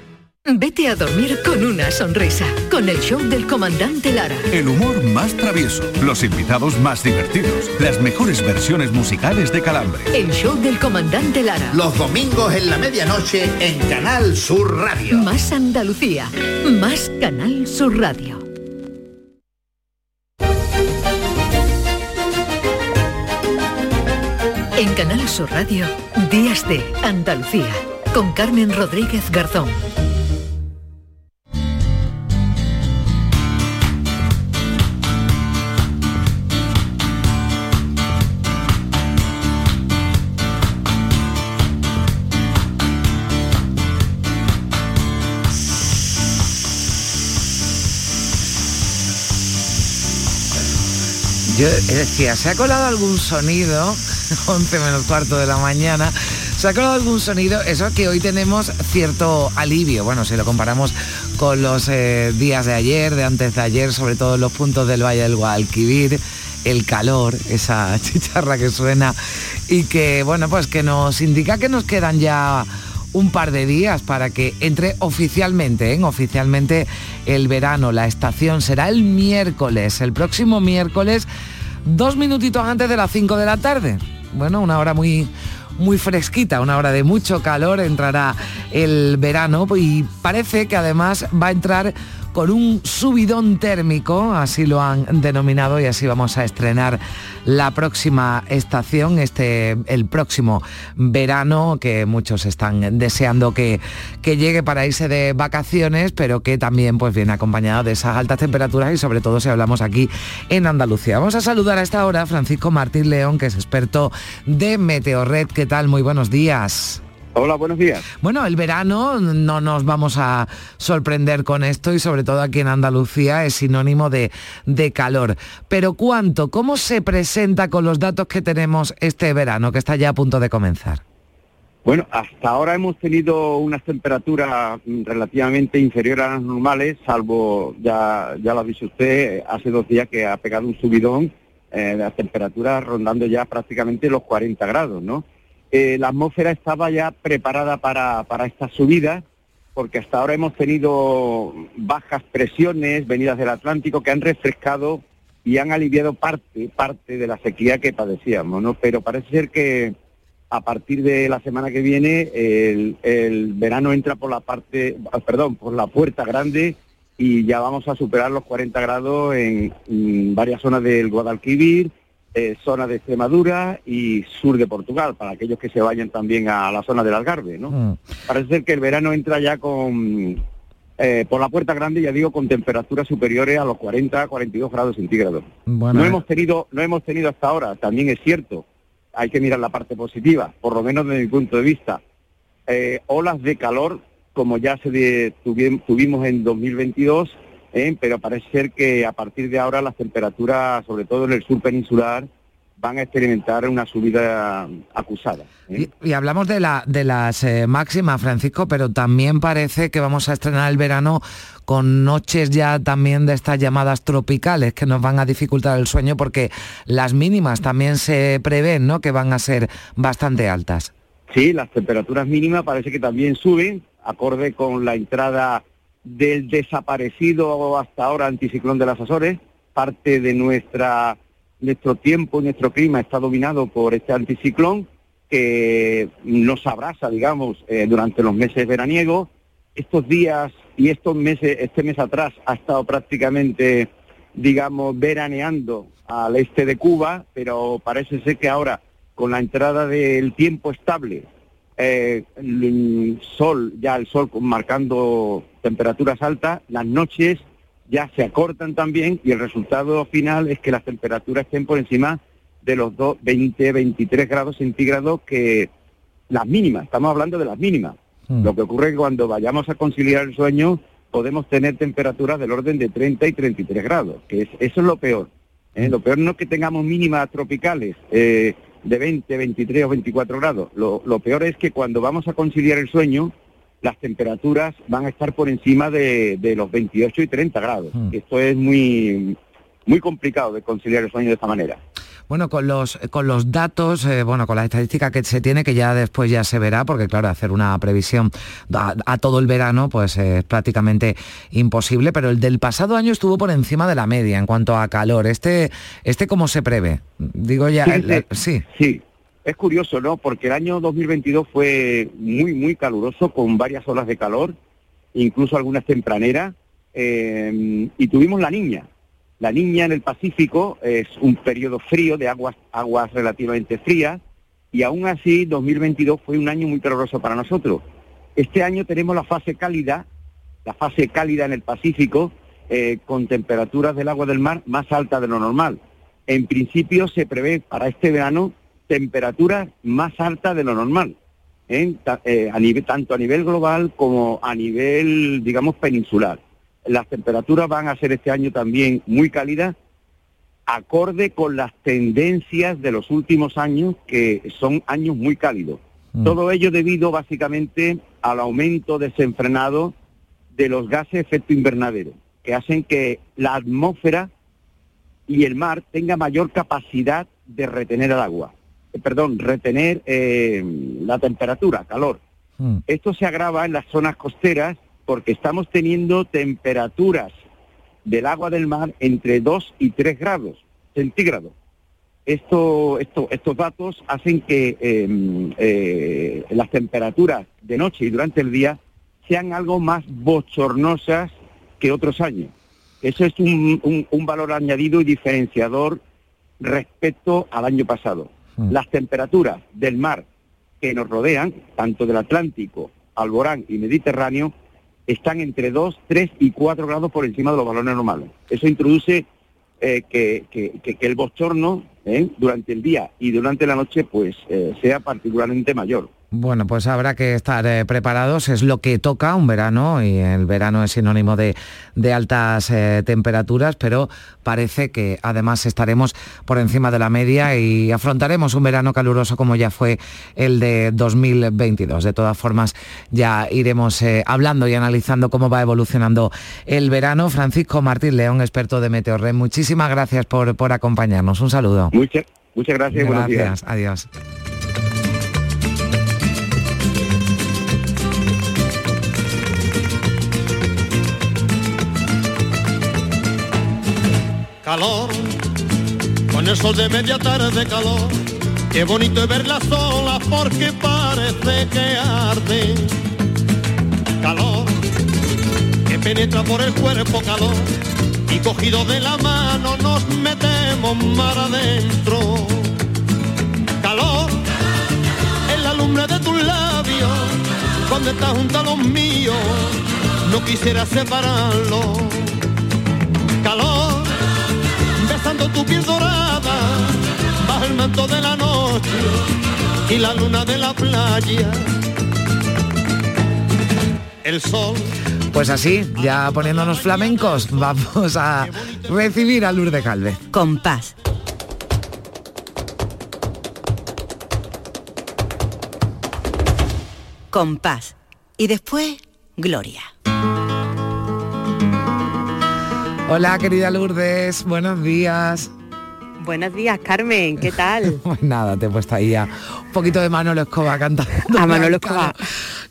Vete a dormir con una sonrisa, con el show del comandante Lara. El humor más travieso, los invitados más divertidos, las mejores versiones musicales de Calambre. El show del comandante Lara. Los domingos en la medianoche en Canal Sur Radio. Más Andalucía, más Canal Sur Radio. En Canal Sur Radio, Días de Andalucía, con Carmen Rodríguez Garzón. Yo decía, ¿se ha colado algún sonido? <laughs> 11 menos cuarto de la mañana. ¿Se ha colado algún sonido? Eso que hoy tenemos cierto alivio. Bueno, si lo comparamos con los eh, días de ayer, de antes de ayer, sobre todo los puntos del Valle del Guadalquivir, el calor, esa <laughs> chicharra que suena y que, bueno, pues que nos indica que nos quedan ya un par de días para que entre oficialmente, ¿eh? oficialmente el verano, la estación será el miércoles, el próximo miércoles, dos minutitos antes de las 5 de la tarde. Bueno, una hora muy muy fresquita, una hora de mucho calor, entrará el verano y parece que además va a entrar con un subidón térmico, así lo han denominado y así vamos a estrenar la próxima estación, este el próximo verano que muchos están deseando que, que llegue para irse de vacaciones, pero que también pues viene acompañado de esas altas temperaturas y sobre todo si hablamos aquí en Andalucía. Vamos a saludar a esta hora a Francisco Martín León, que es experto de Meteorred. ¿Qué tal? Muy buenos días. Hola, buenos días. Bueno, el verano no nos vamos a sorprender con esto y sobre todo aquí en Andalucía es sinónimo de, de, calor. Pero ¿cuánto? ¿Cómo se presenta con los datos que tenemos este verano que está ya a punto de comenzar? Bueno, hasta ahora hemos tenido unas temperaturas relativamente inferiores a las normales, salvo, ya, ya lo ha dicho usted, hace dos días que ha pegado un subidón eh, de las temperaturas rondando ya prácticamente los 40 grados, ¿no? Eh, la atmósfera estaba ya preparada para, para esta subida, porque hasta ahora hemos tenido bajas presiones venidas del Atlántico que han refrescado y han aliviado parte, parte de la sequía que padecíamos, ¿no? Pero parece ser que a partir de la semana que viene el, verano entra por la parte, perdón, por la puerta grande y ya vamos a superar los 40 grados en varias zonas del Guadalquivir, eh, zona de Extremadura y sur de Portugal, para aquellos que se vayan también a la zona del Algarve, ¿no? Mm. Parece ser que el verano entra ya con eh, por la puerta grande, ya digo, con temperaturas superiores a los 40, 42 grados centígrados. Bueno, no eh. hemos tenido, no hemos tenido hasta ahora, también es cierto, hay que mirar la parte positiva, por lo menos desde mi punto de vista, eh, olas de calor como ya se de- tuvi- tuvimos en 2022, eh, pero parece ser que a partir de ahora las temperaturas, sobre todo en el sur peninsular, van a experimentar una subida acusada. ¿eh? Y, y hablamos de, la, de las eh, máximas, Francisco, pero también parece que vamos a estrenar el verano con noches ya también de estas llamadas tropicales que nos van a dificultar el sueño porque las mínimas también se prevén, ¿no? Que van a ser bastante altas. Sí, las temperaturas mínimas parece que también suben, acorde con la entrada del desaparecido hasta ahora anticiclón de las Azores. Parte de nuestra nuestro tiempo y nuestro clima está dominado por este anticiclón que nos abraza, digamos, eh, durante los meses veraniegos. Estos días y estos meses, este mes atrás ha estado prácticamente, digamos, veraneando al este de Cuba, pero parece ser que ahora con la entrada del tiempo estable, eh, el sol, ya el sol marcando temperaturas altas, las noches ya se acortan también y el resultado final es que las temperaturas estén por encima de los dos- 20, 23 grados centígrados que las mínimas, estamos hablando de las mínimas. Lo que ocurre es que cuando vayamos a conciliar el sueño podemos tener temperaturas del orden de 30 y 33 grados, que es, eso es lo peor. ¿eh? Lo peor no es que tengamos mínimas tropicales eh, de 20, 23 o 24 grados. Lo, lo peor es que cuando vamos a conciliar el sueño, las temperaturas van a estar por encima de, de los 28 y 30 grados. Esto es muy, muy complicado de conciliar el sueño de esta manera. Bueno, con los, con los datos, eh, bueno, con la estadística que se tiene, que ya después ya se verá, porque claro, hacer una previsión a, a todo el verano, pues eh, es prácticamente imposible, pero el del pasado año estuvo por encima de la media en cuanto a calor. Este, este ¿cómo se prevé? Digo ya, Sí, el- el- sí. sí. Es curioso, ¿no? Porque el año 2022 fue muy, muy caluroso, con varias olas de calor, incluso algunas tempraneras, eh, y tuvimos la niña. La niña en el Pacífico es un periodo frío, de aguas, aguas relativamente frías, y aún así 2022 fue un año muy caluroso para nosotros. Este año tenemos la fase cálida, la fase cálida en el Pacífico, eh, con temperaturas del agua del mar más altas de lo normal. En principio se prevé para este verano temperaturas más altas de lo normal, ¿eh? Ta- eh, a nivel, tanto a nivel global como a nivel, digamos, peninsular. Las temperaturas van a ser este año también muy cálidas, acorde con las tendencias de los últimos años, que son años muy cálidos. Todo ello debido básicamente al aumento desenfrenado de los gases de efecto invernadero, que hacen que la atmósfera y el mar tenga mayor capacidad de retener el agua, perdón, retener eh, la temperatura, calor. Esto se agrava en las zonas costeras porque estamos teniendo temperaturas del agua del mar entre 2 y 3 grados centígrados. Esto, esto, estos datos hacen que eh, eh, las temperaturas de noche y durante el día sean algo más bochornosas que otros años. Eso es un, un- un valor añadido y diferenciador respecto al año pasado. Las temperaturas del mar que nos rodean, tanto del Atlántico, Alborán y Mediterráneo, están entre 2, 3 y 4 grados por encima de los valores normales. Eso introduce eh, que el bochorno ¿eh? durante el día y durante la noche pues eh, sea particularmente mayor. Bueno, pues habrá que estar eh, preparados, es lo que toca un verano y el verano es sinónimo de, de altas eh, temperaturas, pero parece que además estaremos por encima de la media y afrontaremos un verano caluroso como ya fue el de 2022. De todas formas, ya iremos eh, hablando y analizando cómo va evolucionando el verano. Francisco Martín León, experto de Meteorred, muchísimas gracias por, por acompañarnos. Un saludo. Muchas, muchas gracias. buenos días. Gracias, adiós. Calor, con el sol de media tarde calor. Qué bonito es verla sola porque parece que arde. Calor, que penetra por el cuerpo calor y cogido de la mano nos metemos mar adentro. Calor, en la lumbre de tus labios, cuando estás junto a los míos, no quisiera separarlo. Besando tu piel dorada, bajo el manto de la noche y la luna de la playa. El sol Pues así, ya poniéndonos flamencos, vamos a recibir a Lourdes Calve. Compás. Compás. Y después, Gloria. Hola, querida Lourdes, buenos días. Buenos días, Carmen, ¿qué tal? <laughs> Pues nada, te he puesto ahí a un poquito de Manolo Escoba cantando. A Manolo Escoba.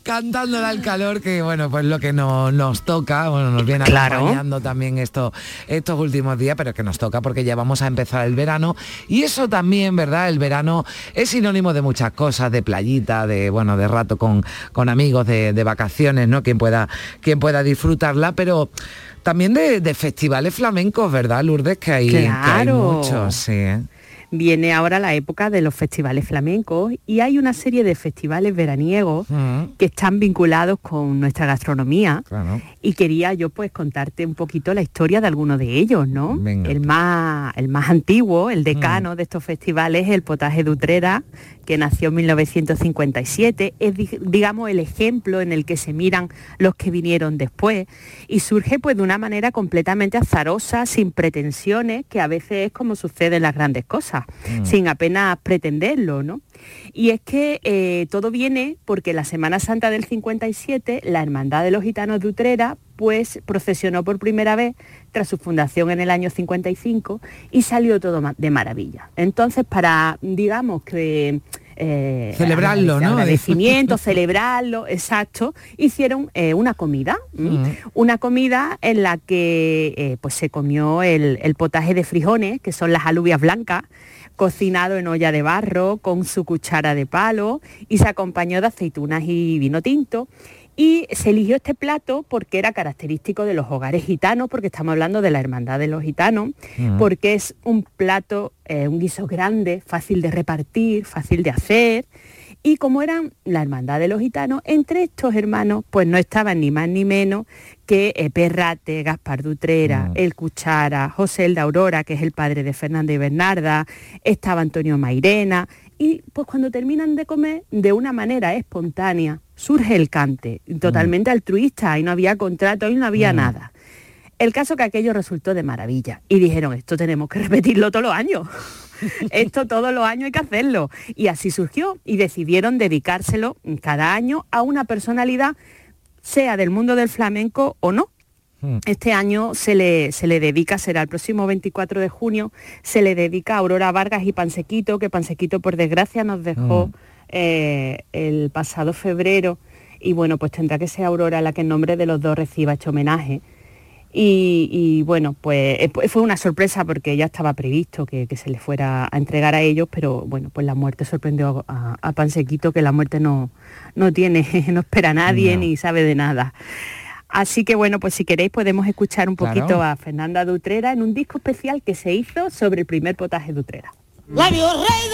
Cantándole al calor, que bueno, pues lo que no, nos toca, bueno, nos viene Claro. acompañando también esto, estos últimos días, pero que nos toca porque ya vamos a empezar el verano. Y eso también, ¿verdad? El verano es sinónimo de muchas cosas, de playita, de bueno, de rato con, con amigos, de, de vacaciones, ¿no? Quien pueda, quien pueda disfrutarla, pero también de, de festivales flamencos, ¿verdad, Lourdes? Que hay, que hay Claro. muchos, sí. ¿eh? Viene ahora la época de los festivales flamencos y hay una serie de festivales veraniegos Mm, que están vinculados con nuestra gastronomía claro. y quería yo pues contarte un poquito la historia de alguno de ellos, ¿no? El más el más antiguo, el decano de estos festivales, el potaje de Utrera, que nació en 1957, es di- digamos el ejemplo en el que se miran los que vinieron después y surge pues de una manera completamente azarosa, sin pretensiones, que a veces es como sucede en las grandes cosas, Mm. sin apenas pretenderlo, ¿no? Y es que eh, todo viene porque la Semana Santa del 57, la Hermandad de los Gitanos de Utrera, pues procesionó por primera vez tras su fundación en el año 55 y salió todo de maravilla. Entonces, para, digamos que... eh, Celebrarlo, ¿no? Agradecimiento, <laughs> celebrarlo, exacto. Hicieron eh, una comida. Mm. una comida en la que eh, pues se comió el, el potaje de frijones, que son las alubias blancas, cocinado en olla de barro con su cuchara de palo y se acompañó de aceitunas y vino tinto. Y se eligió este plato porque era característico de los hogares gitanos, porque estamos hablando de la hermandad de los gitanos, Mm. porque es un plato, eh, un guiso grande, fácil de repartir, fácil de hacer. Y como eran la hermandad de los gitanos, entre estos hermanos pues no estaban ni más ni menos que eh, Perrate, Gaspar Dutrera, El Cuchara, José el de Aurora, que es el padre de Fernanda y Bernarda, estaba Antonio Mairena, y pues cuando terminan de comer, de una manera espontánea, surge el cante, totalmente altruista, y no había contrato, y no había nada. El caso que aquello resultó de maravilla y dijeron, esto tenemos que <laughs> repetirlo todos los años. <laughs> esto todos los años hay que hacerlo. Y así surgió y decidieron dedicárselo cada año a una personalidad, sea del mundo del flamenco o no. Este año se le, se le dedica, será el próximo 24 de junio, se le dedica a Aurora Vargas y Pansequito, que Pansequito por desgracia nos dejó Mm. eh, el pasado febrero y bueno, pues tendrá que ser Aurora la que en nombre de los dos reciba este homenaje. Y, y, bueno, pues eh, pues fue una sorpresa porque ya estaba previsto que, que se le fuera a entregar a ellos, pero bueno, pues la muerte sorprendió a, a Pansequito, que la muerte no, no tiene, <laughs> no espera a nadie No. ni sabe de nada. Así que bueno, pues si queréis podemos escuchar un Claro. poquito a Fernanda Dutrera en un disco especial que se hizo sobre el primer potaje Dutrera. Labio rey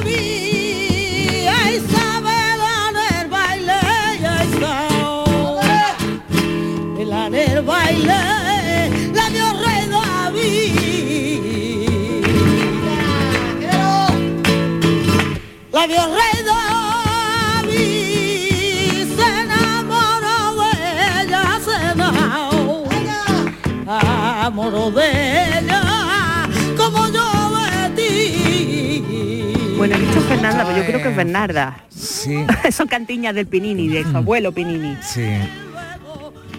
David, ay sabe dar el baile, ay sabe el el baile, labio rey David. Labio rey enamoró de ella, como yo de ti. Bueno, he dicho Fernanda, pero yo creo que es Bernarda. Sí. <laughs> Son cantiñas del Pinini, de su abuelo Pinini. Sí.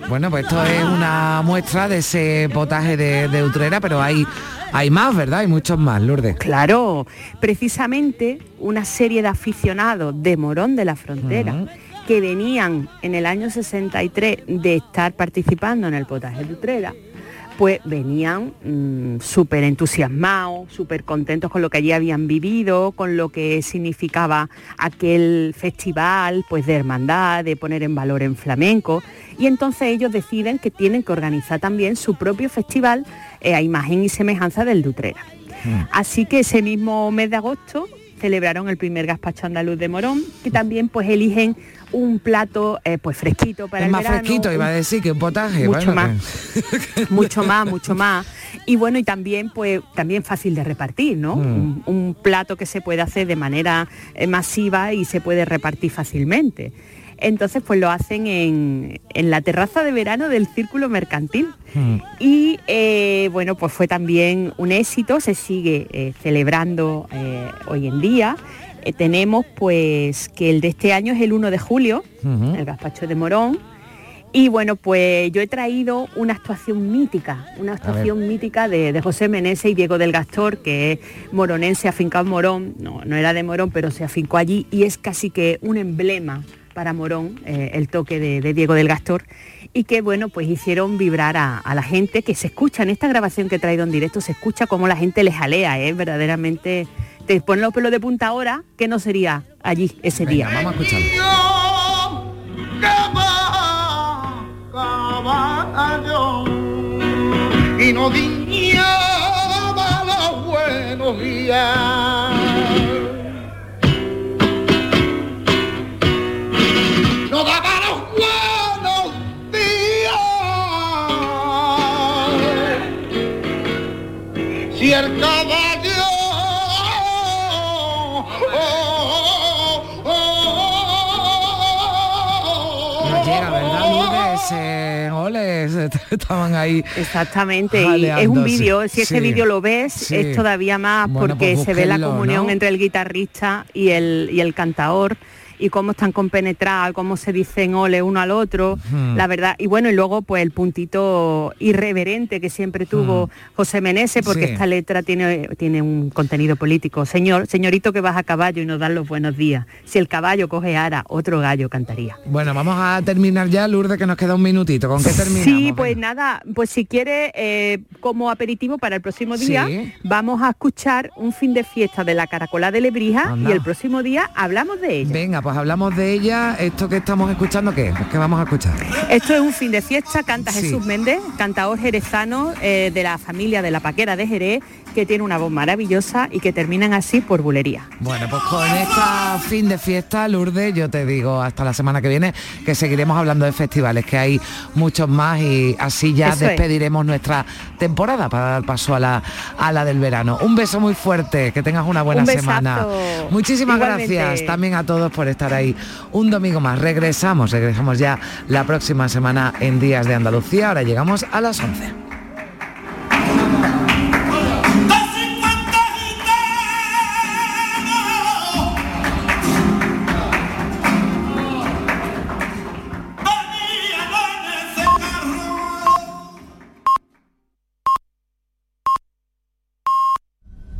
Bueno, pues esto es una muestra de ese potaje de, de Utrera, pero hay, hay más, ¿verdad? Hay muchos más, Lourdes. Claro, precisamente una serie de aficionados de Morón de la Frontera que venían en el año 63 de estar participando en el potaje de Utrera, pues venían mm, súper entusiasmados, súper contentos con lo que allí habían vivido, con lo que significaba aquel festival pues de hermandad, de poner en valor en flamenco. Y entonces ellos deciden que tienen que organizar también su propio festival eh, a imagen y semejanza del de Utrera. Así que ese mismo mes de agosto celebraron el primer gazpacho andaluz de Morón, que también pues eligen un plato eh, pues fresquito para es el más verano, fresquito, iba a decir, que un potaje. mucho bueno, más <laughs> mucho más <laughs> mucho más y bueno y también pues también fácil de repartir no Mm. un, un plato que se puede hacer de manera eh, masiva y se puede repartir fácilmente entonces pues lo hacen en, en la terraza de verano del círculo mercantil y eh, bueno, pues fue también un éxito, se sigue celebrando hoy en día. Eh, tenemos pues que el de este año es el 1 de julio, el gazpacho de Morón. Y bueno, pues yo he traído una actuación mítica, una actuación mítica de, de José Meneses y Diego del Gastor, que es moronense, afincado en Morón, no, no era de Morón, pero se afincó allí y es casi que un emblema para Morón, eh, el toque de, de Diego del Gastor, y que bueno, pues hicieron vibrar a, a la gente, que se escucha. En esta grabación que he traído en directo, se escucha cómo la gente les jalea, es verdaderamente, te ponen los pelos de punta ahora, que no sería allí ese día. Vamos a escucharlo. caballo y no los buenos días. No daba los buenos días. Si el caballo <laughs> Estaban ahí. Exactamente, y es un vídeo, si ese Sí. vídeo lo ves, Sí. es todavía más Bueno, porque pues se ve la comunión ¿no? entre el guitarrista y el, y el cantador y cómo están compenetrados, cómo se dicen ole uno al otro, la verdad. Y bueno, y luego pues el puntito irreverente que siempre tuvo José Meneses, porque. Sí. esta letra tiene, tiene un contenido político. Señor, señorito que vas a caballo y nos dan los buenos días. Si el caballo coge ara, otro gallo cantaría. Bueno, vamos a terminar ya, Lourdes, que nos queda un minutito. ¿Con qué terminamos? Sí, pues nada, pues si quiere, eh, como aperitivo para el próximo día, Sí. vamos a escuchar un fin de fiesta de la Caracola de Lebrija Anda. y el próximo día hablamos de ella. Venga, pues hablamos de ella. Esto que estamos escuchando, ¿qué? ¿Qué vamos a escuchar? Esto es un fin de fiesta, canta Sí. Jesús Méndez, cantador jerezano eh, de la familia de la Paquera de Jerez, que tiene una voz maravillosa y que terminan así por bulería. Bueno, pues con esta fin de fiesta, Lourdes, yo te digo hasta la semana que viene que seguiremos hablando de festivales, que hay muchos más y así ya Eso es. despediremos nuestra temporada para dar paso a la, a la del verano. Un beso muy fuerte, que tengas una buena Un semana. Muchísimas Igualmente. gracias también a todos por estar ahí un domingo más. Regresamos, regresamos ya la próxima semana en Días de Andalucía. Ahora llegamos a las 11.